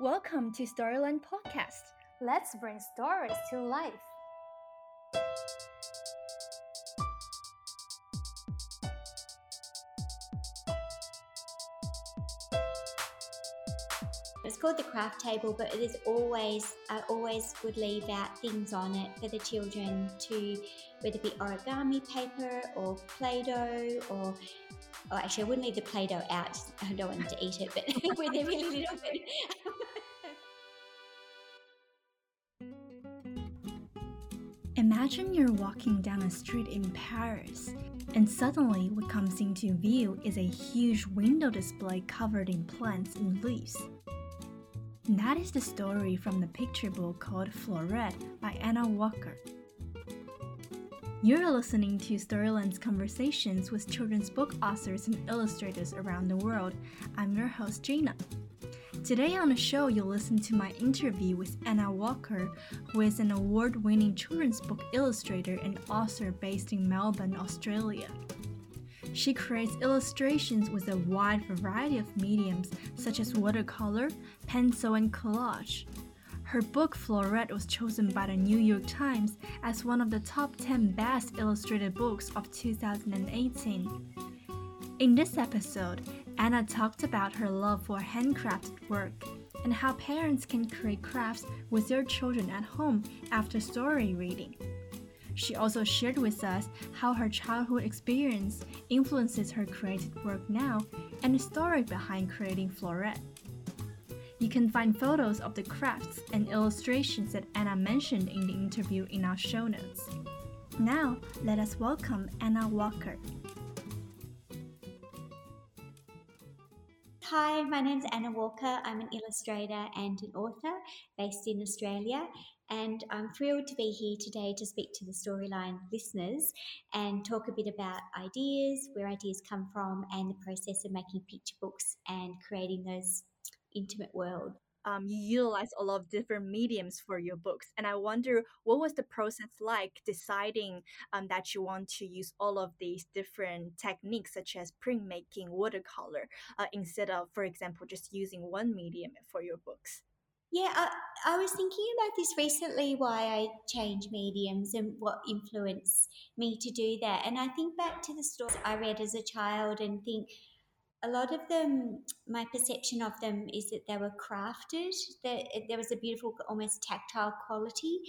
Welcome to Storyland Podcast. Let's bring stories to life. It's called the craft table, but it is always, I always would leave out things on it for the children to, whether it be origami paper or Play Doh or, oh, actually, I wouldn't leave the Play Doh out. I don't want them to eat it, but with a little bit. Imagine you're walking down a street in Paris, and suddenly what comes into view is a huge window display covered in plants and leaves. That is the story from the picture book called Florette by Anna Walker. You're listening to Storyland's conversations with children's book authors and illustrators around the world. I'm your host, Gina. Today on the show, you'll listen to my interview with Anna Walker, who is an award winning children's book illustrator and author based in Melbourne, Australia. She creates illustrations with a wide variety of mediums such as watercolor, pencil, and collage. Her book Florette was chosen by the New York Times as one of the top 10 best illustrated books of 2018. In this episode, Anna talked about her love for handcrafted work and how parents can create crafts with their children at home after story reading. She also shared with us how her childhood experience influences her creative work now and the story behind creating Florette. You can find photos of the crafts and illustrations that Anna mentioned in the interview in our show notes. Now, let us welcome Anna Walker. Hi, my name is Anna Walker. I'm an illustrator and an author based in Australia, and I'm thrilled to be here today to speak to the Storyland listeners and talk a bit about ideas, where ideas come from, and the process of making picture books and creating those intimate worlds. Um, you utilize a lot of different mediums for your books, and I wonder what was the process like deciding um, that you want to use all of these different techniques, such as printmaking, watercolor, uh, instead of, for example, just using one medium for your books. Yeah, I, I was thinking about this recently why I changed mediums and what influenced me to do that. And I think back to the stories I read as a child and think a lot of them, my perception of them is that they were crafted, that there was a beautiful, almost tactile quality.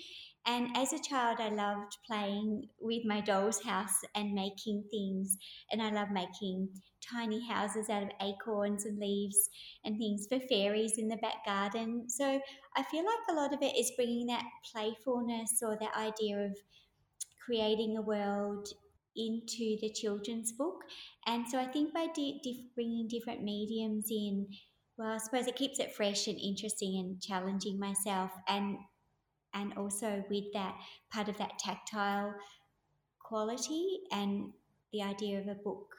And as a child, I loved playing with my doll's house and making things. And I love making tiny houses out of acorns and leaves and things for fairies in the back garden. So I feel like a lot of it is bringing that playfulness or that idea of creating a world into the children's book. And so I think by di- bringing different mediums in, well, I suppose it keeps it fresh and interesting and challenging myself, and and also with that part of that tactile quality and the idea of a book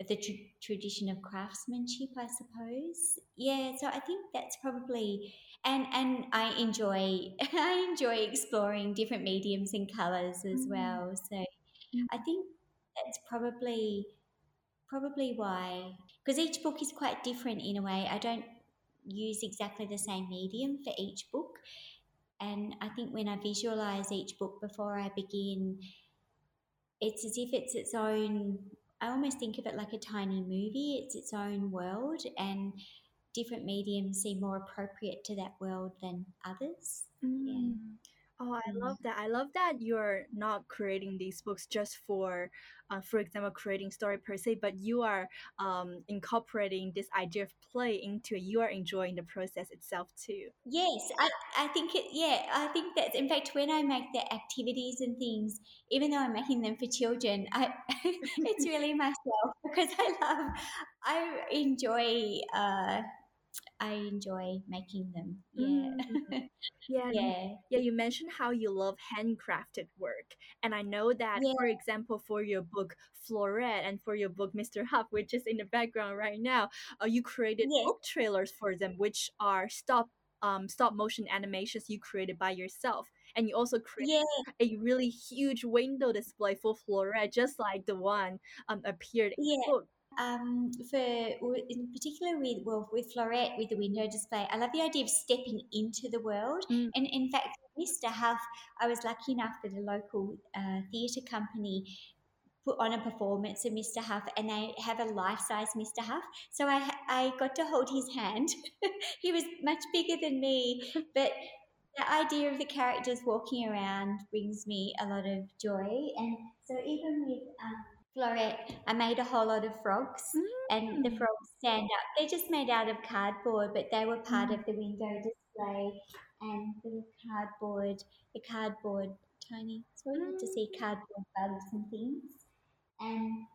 of the tr- tradition of craftsmanship, I suppose. Yeah, so I think that's probably and and I enjoy I enjoy exploring different mediums and colors as mm-hmm. well. So mm-hmm. I think that's probably probably why because each book is quite different in a way. I don't use exactly the same medium for each book. And I think when I visualize each book before I begin, it's as if it's its own I almost think of it like a tiny movie. It's its own world, and different mediums seem more appropriate to that world than others. Mm. Yeah. Oh, I love that. I love that you're not creating these books just for, uh, for example, creating story per se, but you are um, incorporating this idea of play into it. You are enjoying the process itself too. Yes, I, I think it, yeah, I think that, in fact, when I make the activities and things, even though I'm making them for children, I, it's really myself because I love, I enjoy, uh, I enjoy making them. Yeah. Mm-hmm. Yeah. yeah. Yeah. You mentioned how you love handcrafted work. And I know that, yeah. for example, for your book Florette and for your book Mr. Huff, which is in the background right now, uh, you created yeah. book trailers for them, which are stop um, stop motion animations you created by yourself. And you also created yeah. a really huge window display for Florette, just like the one um, appeared in yeah. the book. Um, for in particular with well with Florette with the window display, I love the idea of stepping into the world. Mm. And in fact, Mr. Huff, I was lucky enough that a local uh, theatre company put on a performance of Mr. Huff, and they have a life-size Mr. Huff. So I I got to hold his hand. he was much bigger than me, but the idea of the characters walking around brings me a lot of joy. And so even with um, Florette, I made a whole lot of frogs, mm. and the mm. frogs stand up. They're just made out of cardboard, but they were part mm. of the window display. And the cardboard, the cardboard, tiny, it's really mm. to see cardboard bugs and things and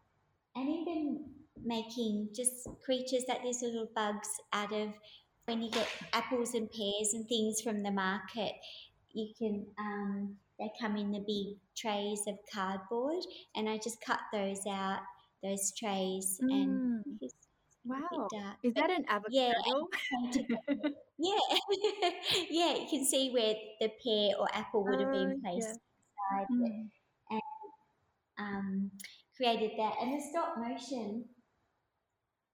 and even making just creatures like these little bugs out of when you get apples and pears and things from the market you can um, they come in the big trays of cardboard and i just cut those out those trays mm. and Wow. Is that an avocado? Yeah. yeah. yeah. You can see where the pear or apple would have been oh, placed yeah. inside. Mm. And um, created that. And the stop motion,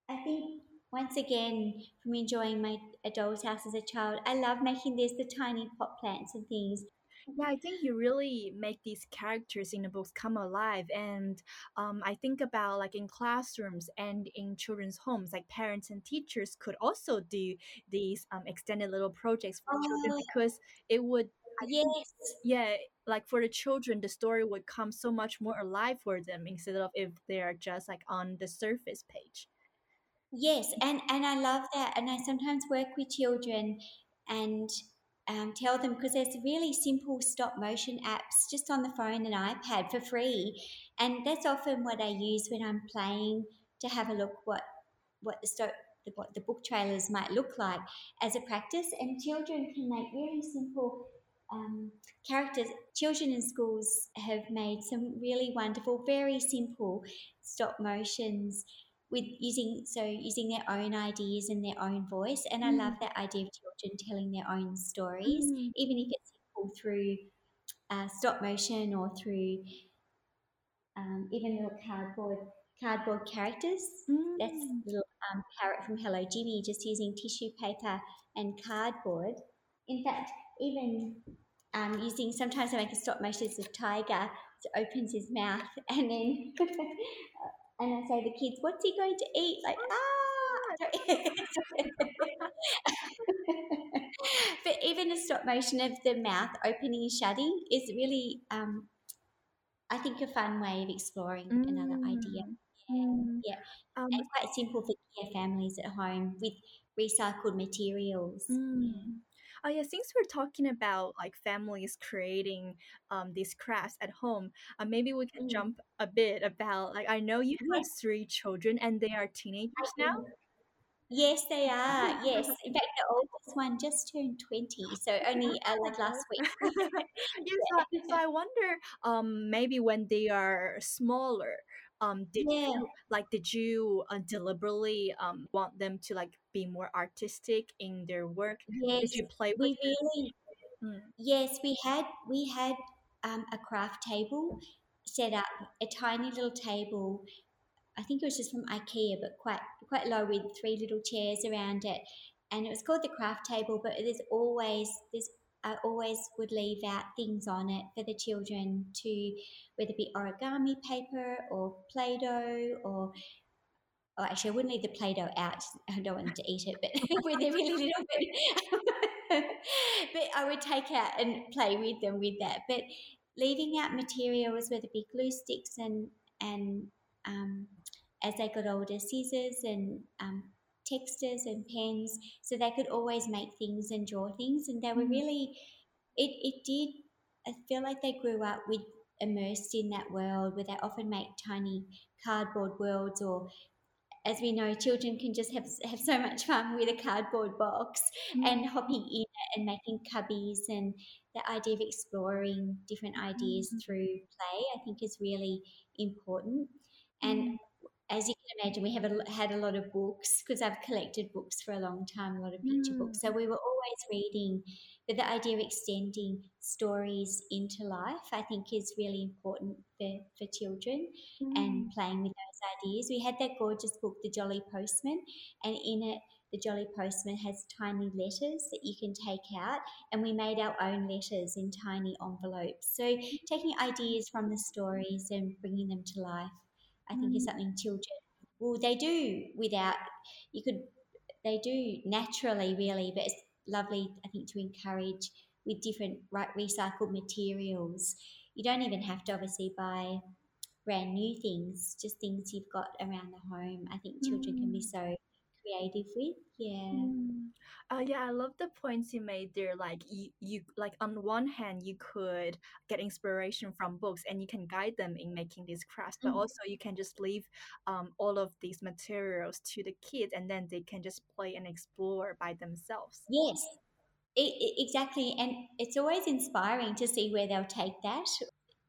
I think once again, from enjoying my adult house as a child, I love making this the tiny pot plants and things. Yeah, I think you really make these characters in the books come alive. And um, I think about like in classrooms and in children's homes, like parents and teachers could also do these um, extended little projects for oh. children because it would yes. Yeah, like for the children, the story would come so much more alive for them instead of if they are just like on the surface page. Yes, and and I love that, and I sometimes work with children and um, tell them because there's really simple stop motion apps just on the phone and iPad for free, and that's often what I use when I'm playing to have a look what what the stop what the book trailers might look like as a practice, and children can make really simple um, characters, children in schools have made some really wonderful, very simple stop motions with using so using their own ideas and their own voice. And mm. I love that idea of children telling their own stories, mm. even if it's through uh, stop motion or through um, even little cardboard cardboard characters. Mm. That's little um, parrot from Hello Jimmy, just using tissue paper and cardboard. In fact, even um, using sometimes I make a stop motion of tiger to opens his mouth and then and I say the kids, what's he going to eat? Like ah. but even the stop motion of the mouth opening and shutting is really, um, I think, a fun way of exploring mm. another idea. Yeah, mm. yeah. Um, and quite simple for care families at home with recycled materials. Mm. Yeah. Oh yeah, since we're talking about like families creating um, these crafts at home, uh, maybe we can mm. jump a bit about like I know you have three children and they are teenagers now. Yes, they are. Yes, in fact, the oldest one just turned twenty, so only uh, like last week. yes, so, so I wonder, um, maybe when they are smaller, um did yeah. you like did you uh, deliberately um want them to like be more artistic in their work yes did you play we really mm. yes we had we had um, a craft table set up a tiny little table i think it was just from ikea but quite quite low with three little chairs around it and it was called the craft table but there's always there's I always would leave out things on it for the children to, whether it be origami paper or Play Doh or Oh, actually, I wouldn't leave the Play Doh out. I don't want them to eat it, but with really little bit. but I would take out and play with them with that. But leaving out materials, whether it be glue sticks and and um, as they got older, scissors and um, textures and pens so they could always make things and draw things and they were mm. really it, it did i feel like they grew up with immersed in that world where they often make tiny cardboard worlds or as we know children can just have have so much fun with a cardboard box mm. and hopping in and making cubbies and the idea of exploring different ideas mm. through play i think is really important and mm as you can imagine, we have a, had a lot of books because I've collected books for a long time, a lot of picture mm. books. So we were always reading. But the idea of extending stories into life, I think, is really important for, for children mm. and playing with those ideas. We had that gorgeous book, The Jolly Postman, and in it, the Jolly Postman has tiny letters that you can take out, and we made our own letters in tiny envelopes. So, taking ideas from the stories and bringing them to life, I think, is mm. something children, well, they do without, you could, they do naturally, really, but it's lovely, I think, to encourage with different right recycled materials. You don't even have to obviously buy brand new things, just things you've got around the home. I think children mm. can be mm. so creative with. Yeah. Mm. Uh, yeah, I love the points you made there. Like you, you, like on one hand, you could get inspiration from books, and you can guide them in making these crafts. But mm. also, you can just leave um, all of these materials to the kids, and then they can just play and explore by themselves. Yes, it, it, exactly. And it's always inspiring to see where they'll take that.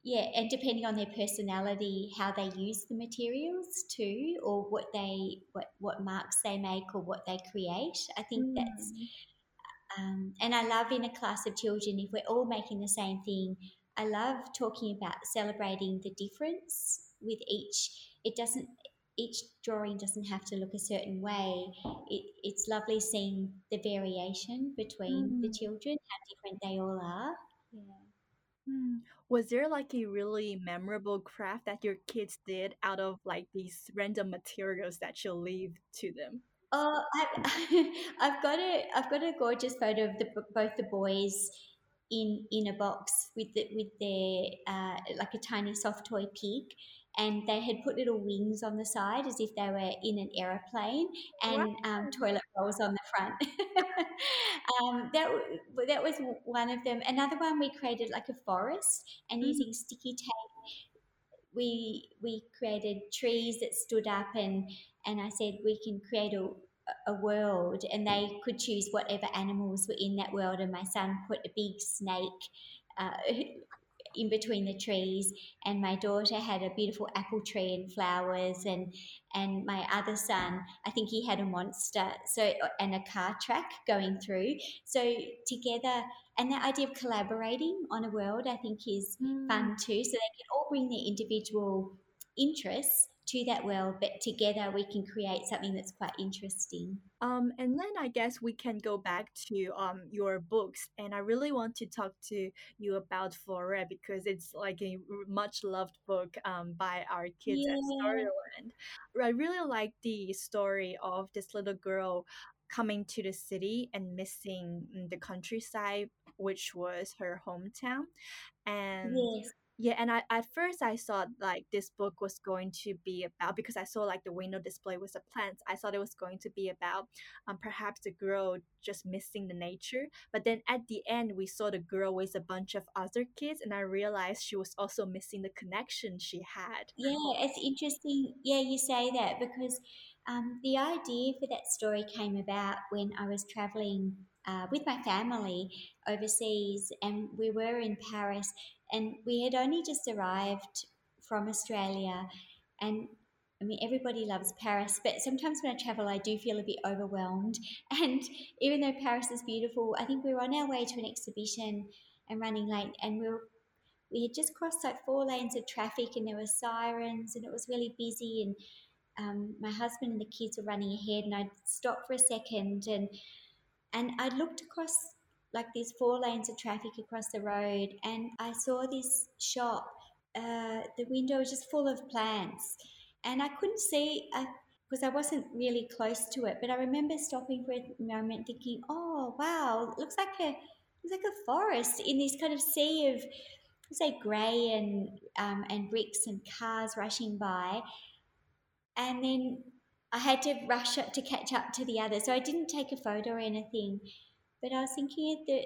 Yeah, and depending on their personality, how they use the materials too, or what they what what marks they make or what they create. I think mm. that's um, and I love in a class of children if we're all making the same thing. I love talking about celebrating the difference with each. It doesn't each drawing doesn't have to look a certain way. It, it's lovely seeing the variation between mm. the children, how different they all are. Yeah. Mm. Was there like a really memorable craft that your kids did out of like these random materials that you leave to them? Oh, I, I've got a I've got a gorgeous photo of the both the boys in in a box with the, with their uh, like a tiny soft toy pig, and they had put little wings on the side as if they were in an aeroplane and um, toilet rolls on the front. um, that, that was one of them. Another one we created like a forest and mm-hmm. using sticky tape, we, we created trees that stood up and, and I said we can create a, a world and they could choose whatever animals were in that world and my son put a big snake uh, in between the trees and my daughter had a beautiful apple tree and flowers and and my other son i think he had a monster so and a car track going through so together and the idea of collaborating on a world i think is mm. fun too so they can all bring their individual interests to that world, but together we can create something that's quite interesting. Um, and then I guess we can go back to um, your books, and I really want to talk to you about Florette because it's like a much loved book um, by our kids yeah. at Storyland. I really like the story of this little girl coming to the city and missing the countryside, which was her hometown, and. Yes yeah, and I at first I thought like this book was going to be about because I saw like the window display with the plants. I thought it was going to be about um perhaps the girl just missing the nature. But then at the end we saw the girl with a bunch of other kids and I realized she was also missing the connection she had. Yeah, it's interesting. Yeah, you say that because um, the idea for that story came about when I was traveling uh, with my family overseas, and we were in Paris, and we had only just arrived from Australia, and I mean, everybody loves Paris, but sometimes when I travel, I do feel a bit overwhelmed. And even though Paris is beautiful, I think we were on our way to an exhibition and running late, and we were, we had just crossed like four lanes of traffic, and there were sirens, and it was really busy. And um, my husband and the kids were running ahead, and I'd stopped for a second, and and I looked across like these four lanes of traffic across the road, and I saw this shop. Uh, the window was just full of plants, and I couldn't see because I wasn't really close to it. But I remember stopping for a moment, thinking, "Oh, wow! It looks like a looks like a forest in this kind of sea of, say, grey and um, and bricks and cars rushing by." And then I had to rush up to catch up to the other. so I didn't take a photo or anything. But I was thinking that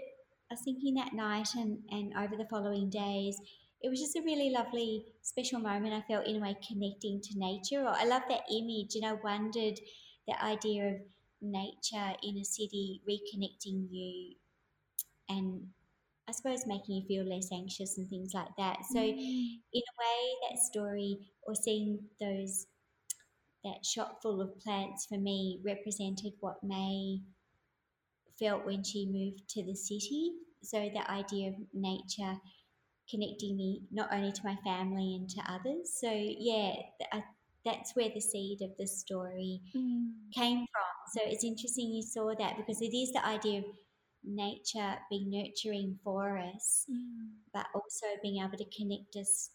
I was thinking that night and, and over the following days, it was just a really lovely, special moment. I felt in a way connecting to nature. I love that image, and I wondered the idea of nature in a city reconnecting you, and I suppose making you feel less anxious and things like that. So, mm. in a way, that story or seeing those that shop full of plants for me represented what May felt when she moved to the city. So the idea of nature connecting me not only to my family and to others. So yeah, I, that's where the seed of the story mm. came from. So it's interesting you saw that because it is the idea of nature being nurturing for us, mm. but also being able to connect us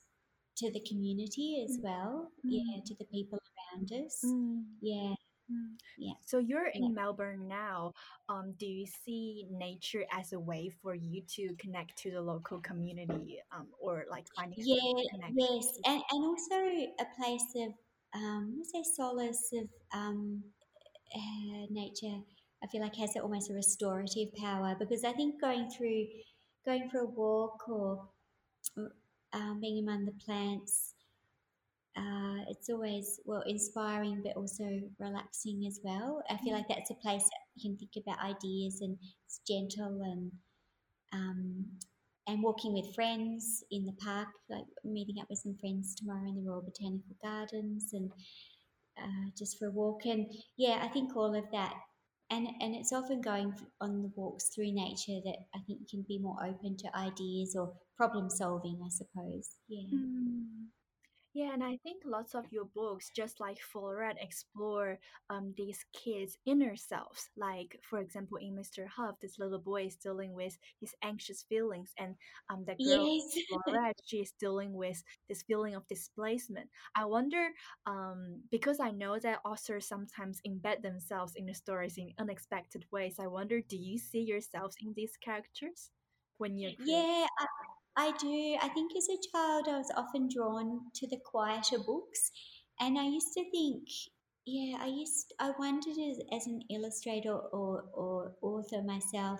to the community as mm. well. Yeah, mm. to the people around us. Mm. Yeah. Mm. Yeah. So you're in yeah. Melbourne now. Um, do you see nature as a way for you to connect to the local community, um, or like finding? Yeah. Yes, and and also a place of um, let's say solace of um, uh, nature. I feel like has almost a restorative power because I think going through, going for a walk or um, being among the plants uh, it's always well inspiring but also relaxing as well. I feel like that's a place that you can think about ideas and it's gentle and um, and walking with friends in the park like meeting up with some friends tomorrow in the royal botanical gardens and uh, just for a walk. And yeah i think all of that and and it's often going on the walks through nature that i think you can be more open to ideas or problem solving i suppose. Yeah. Mm. Yeah, and I think lots of your books, just like Florette, explore um, these kids' inner selves. Like, for example, in Mr. Huff, this little boy is dealing with his anxious feelings, and um, the girl, yes. Florette, she is dealing with this feeling of displacement. I wonder, um, because I know that authors sometimes embed themselves in the stories in unexpected ways. I wonder, do you see yourselves in these characters when you're? Yeah. I- I do. I think as a child, I was often drawn to the quieter books. And I used to think, yeah, I used, I wondered as, as an illustrator or, or author myself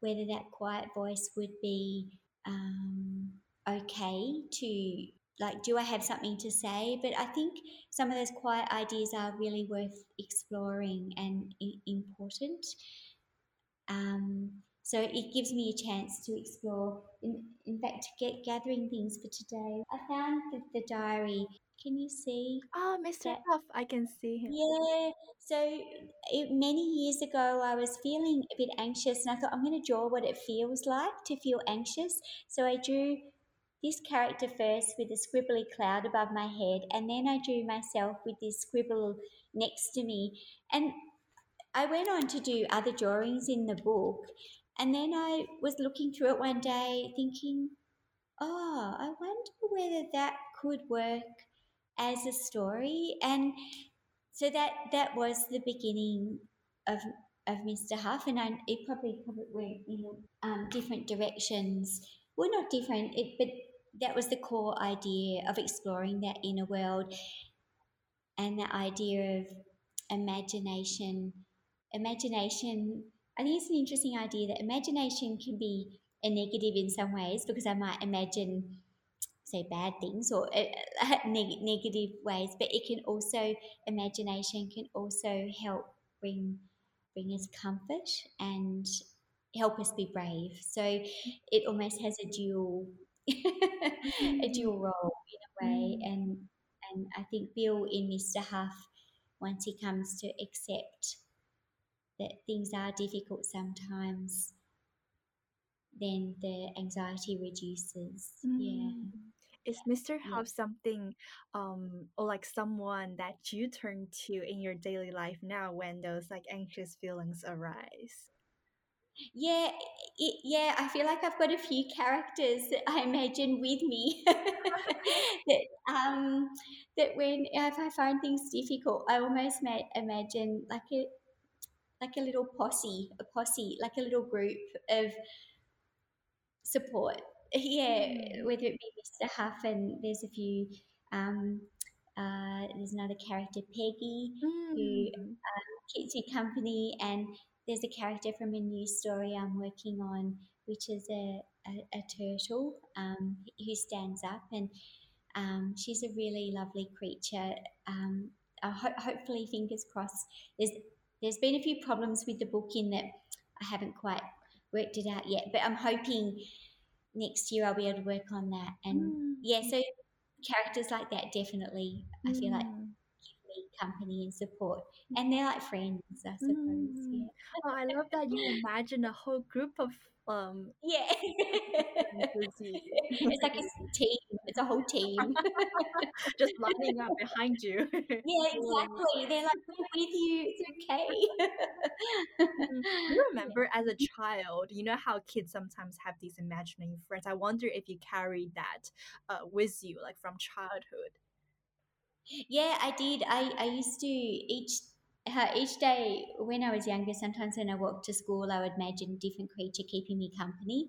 whether that quiet voice would be um, okay to, like, do I have something to say? But I think some of those quiet ideas are really worth exploring and important. Um, so it gives me a chance to explore. In, in fact, to get gathering things for today. I found the, the diary. Can you see? Oh, Mr. Huff, I can see him. Yeah. So it, many years ago, I was feeling a bit anxious, and I thought I'm going to draw what it feels like to feel anxious. So I drew this character first with a scribbly cloud above my head, and then I drew myself with this scribble next to me. And I went on to do other drawings in the book, and then I was looking through it one day thinking, oh, I wonder whether that could work as a story. And so that that was the beginning of of Mr. Huff, and I, it probably probably went in um, different directions. Well, not different, it, but that was the core idea of exploring that inner world and the idea of imagination. Imagination I think it's an interesting idea that imagination can be a negative in some ways because I might imagine, say, bad things or uh, neg- negative ways, but it can also, imagination can also help bring bring us comfort and help us be brave. So it almost has a dual a dual role in a way. Mm. And and I think Bill in Mr. Huff, once he comes to accept that things are difficult sometimes, then the anxiety reduces. Mm. Yeah. Is Mr. Yeah. something um or like someone that you turn to in your daily life now when those like anxious feelings arise? Yeah, it, yeah, I feel like I've got a few characters that I imagine with me that um that when if I find things difficult, I almost may imagine like a like a little posse, a posse, like a little group of support. Yeah, mm. whether it be Mr. Huff and there's a few. Um, uh, there's another character, Peggy, mm. who um, keeps me company, and there's a character from a new story I'm working on, which is a, a, a turtle um, who stands up, and um, she's a really lovely creature. Um, ho- hopefully, fingers crossed. There's there's been a few problems with the book in that I haven't quite worked it out yet, but I'm hoping next year I'll be able to work on that. And mm. yeah, so characters like that definitely I feel like mm. give me company and support, and they're like friends, I suppose. Mm. Yeah. Oh, I love that you imagine a whole group of um Yeah. it's like a team. It's a whole team. just lining up behind you. yeah, exactly. They're like, we're with you. It's okay. Do you remember as a child, you know how kids sometimes have these imaginary friends? I wonder if you carried that uh, with you, like from childhood. Yeah, I did. I, I used to each uh, each day when I was younger, sometimes when I walked to school, I would imagine a different creature keeping me company.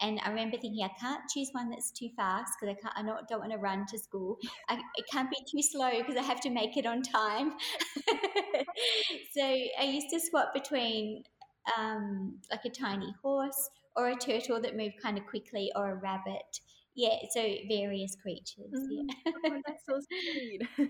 And I remember thinking, I can't choose one that's too fast because I can't. I not, don't want to run to school. I, it can't be too slow because I have to make it on time. so I used to swap between um, like a tiny horse or a turtle that moved kind of quickly or a rabbit yeah, so various creatures. Mm, Yeah. oh, that's so sweet.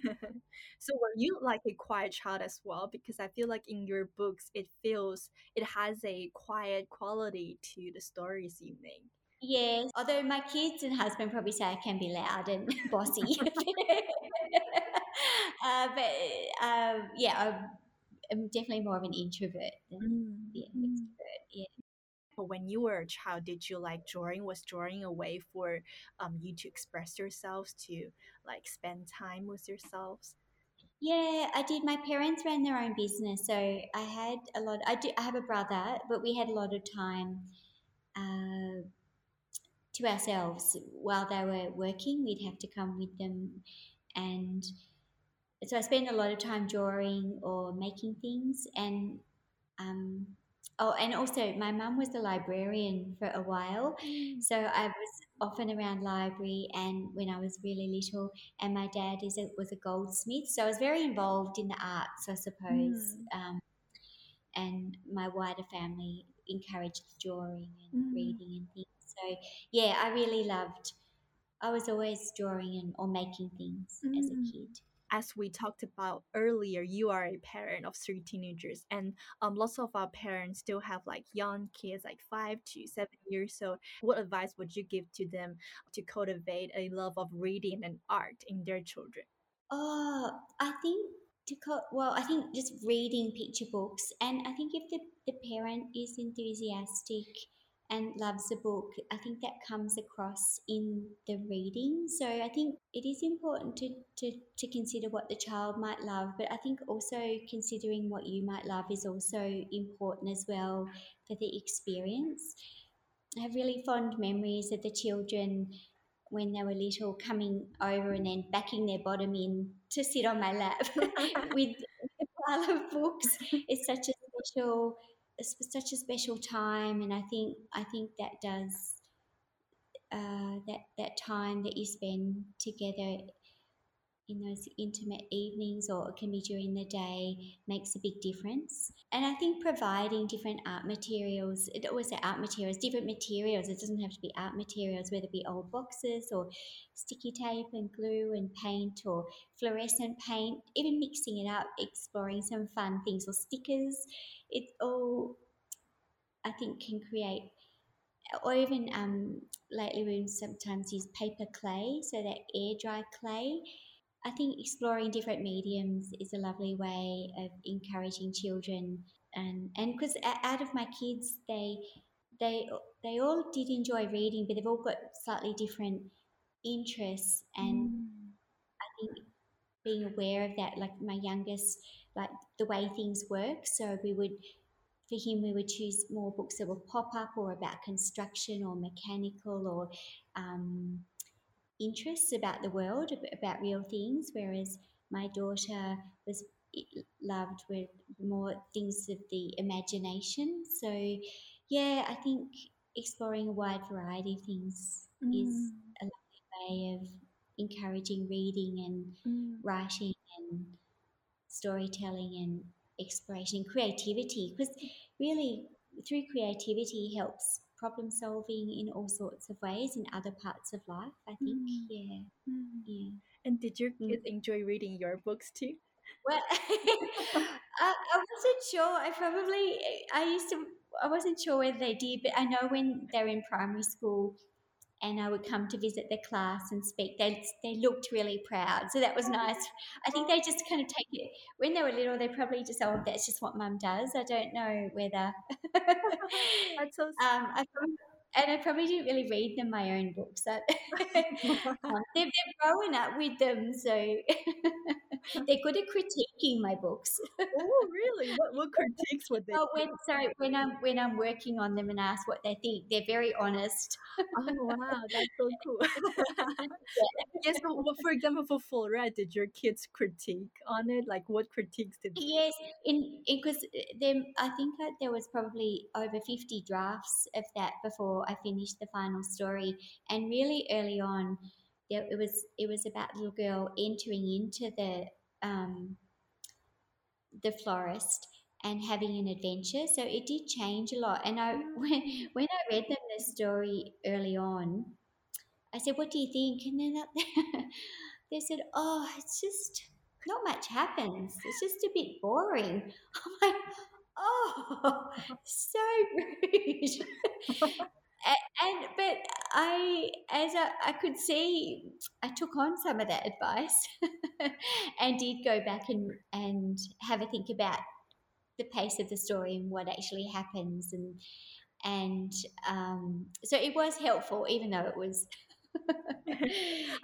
so were you like a quiet child as well? Because I feel like in your books, it feels it has a quiet quality to the stories you make. Yes, although my kids and husband probably say I can be loud and bossy. uh, but um, yeah, I'm, I'm definitely more of an introvert than Mm, yeah, mm. extrovert. Yeah. But when you were a child, did you like drawing? Was drawing a way for um you to express yourselves, to like spend time with yourselves? Yeah, I did. My parents ran their own business, so I had a lot. I do. I have a brother, but we had a lot of time uh, to ourselves while they were working. We'd have to come with them, and so I spent a lot of time drawing or making things. And um, oh, and also my mum was the librarian for a while, so I was often around library. And when I was really little, and my dad is a, was a goldsmith, so I was very involved in the arts, I suppose. Mm. Um, and my wider family encouraged drawing and Mm. reading and things. So yeah, I really loved. I was always drawing and or making things as a Mm. kid. As we talked about earlier, you are a parent of three teenagers, and um, lots of our parents still have like young kids, like five to seven years. So, what advice would you give to them to cultivate a love of reading and art in their children? Oh, I think to co- well, I think just reading picture books, and I think if the, the parent is enthusiastic and loves a book, I think that comes across in the reading. So I think it is important to, to, to consider what the child might love, but I think also considering what you might love is also important as well for the experience. I have really fond memories of the children when they were little coming over and then backing their bottom in to sit on my lap with a pile of books. It's such a special, such a special time, and I think I think that does uh, that that time that you spend together in those intimate evenings or it can be during the day makes a big difference. And I think providing different art materials, it always say art materials, different materials, it doesn't have to be art materials, whether it be old boxes or sticky tape and glue and paint or fluorescent paint, even mixing it up, exploring some fun things or stickers. It all, I think, can create or even um, lately we sometimes use paper clay, so that air dry clay. I think exploring different mediums is a lovely way of encouraging children, and and because out of my kids, they they they all did enjoy reading, but they've all got slightly different interests, and Mm. Being aware of that, like my youngest, like the way things work, so we would. For him, we would choose more books that would pop up or about construction or mechanical or um, interests about the world, about real things, whereas my daughter was loved with more things of the imagination. So, yeah, I think exploring a wide variety of things is Mm. a lovely way of encouraging reading and Mm. writing and storytelling and exploration and creativity because really through creativity helps problem solving in all sorts of ways in other parts of life i think Mm. yeah Mm. yeah And did your Mm. kids enjoy reading your books too? well I, I wasn't sure i probably i used to i wasn't sure whether they did but i know when they're in primary school and I would come to visit the class and speak. They they looked really proud, so that was nice. I think they just kind of take it when they were little. They probably just oh, that's just what mum does. I don't know whether. that's so. Um, I probably, and I probably didn't really read them my own books. um, they've, they've grown up with them, so they're good at critiquing my books. oh, really? What, what critiques would they? Oh, when, sorry, when I'm when I'm working on them and ask what they think, they're very honest. oh wow, that's so cool. yes, but well, for example, for Florette, did your kids critique on it? Like, what critiques did? Yes, in because uh, them, I think that there was probably over fifty drafts of that before I finished the final story, and really early on it was it was about a little girl entering into the um, the florist and having an adventure. So it did change a lot. And I when when I read them the story early on, I said, "What do you think?" And then they said, "Oh, it's just not much happens. It's just a bit boring." I'm like, "Oh, so rude." And but I, as I, I could see, I took on some of that advice and did go back and and have a think about the pace of the story and what actually happens and and um, so it was helpful, even though it was.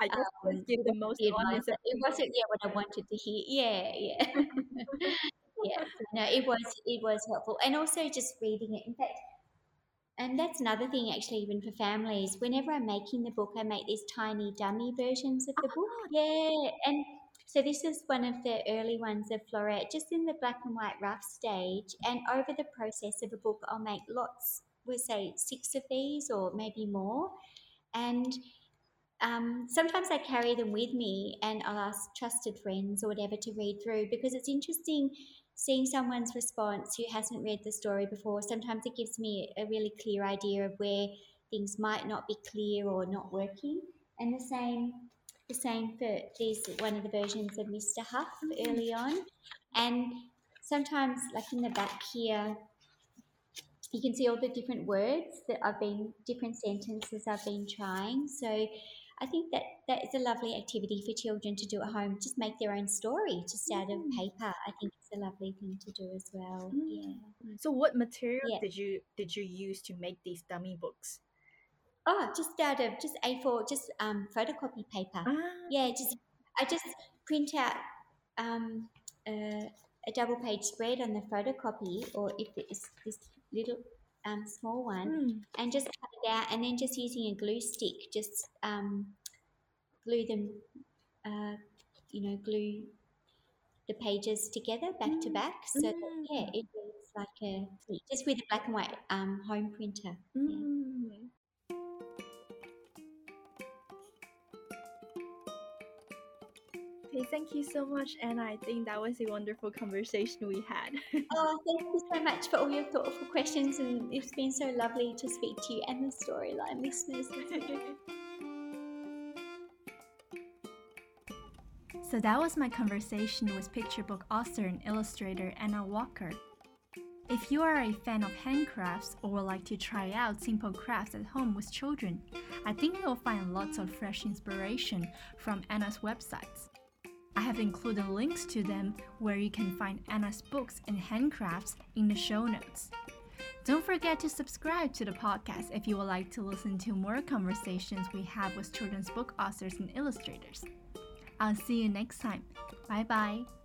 I just um, the most the honest. It wasn't yeah what I wanted to hear. Yeah, yeah, yeah. No, it was it was helpful, and also just reading it. In fact, and that's another thing, actually, even for families. Whenever I'm making the book, I make these tiny dummy versions of the book. Oh. Yeah. And so this is one of the early ones of Florette, just in the black and white rough stage. And over the process of a book, I'll make lots, we'll say six of these or maybe more. And um, sometimes I carry them with me and I'll ask trusted friends or whatever to read through because it's interesting seeing someone's response who hasn't read the story before, sometimes it gives me a really clear idea of where things might not be clear or not working. And the same the same for these one of the versions of Mr. Huff early mm-hmm. on. And sometimes like in the back here you can see all the different words that I've been different sentences I've been trying. So I think that that is a lovely activity for children to do at home. Just make their own story just out of paper. I think it's a lovely thing to do as well. Mm. Yeah. So, what material yeah. did you did you use to make these dummy books? Oh, just out of just A4, just um, photocopy paper. Ah. Yeah, just I just print out um, a, a double page spread on the photocopy, or if it's this little um, small one mm. and just cut it out and then just using a glue stick just um, glue them uh, you know glue the pages together back mm. to back so that, hmm. yeah it looks like a just with a black and white um, home printer mm. yeah. Okay, thank you so much, Anna. I think that was a wonderful conversation we had. oh, thank you so much for all your thoughtful questions, and it's been so lovely to speak to you and the Storyland listeners. so that was my conversation with picture book author and illustrator Anna Walker. If you are a fan of handcrafts or would like to try out simple crafts at home with children, I think you'll find lots of fresh inspiration from Anna's websites. I have included links to them where you can find Anna's books and handcrafts in the show notes. Don't forget to subscribe to the podcast if you would like to listen to more conversations we have with children's book authors and illustrators. I'll see you next time. Bye bye.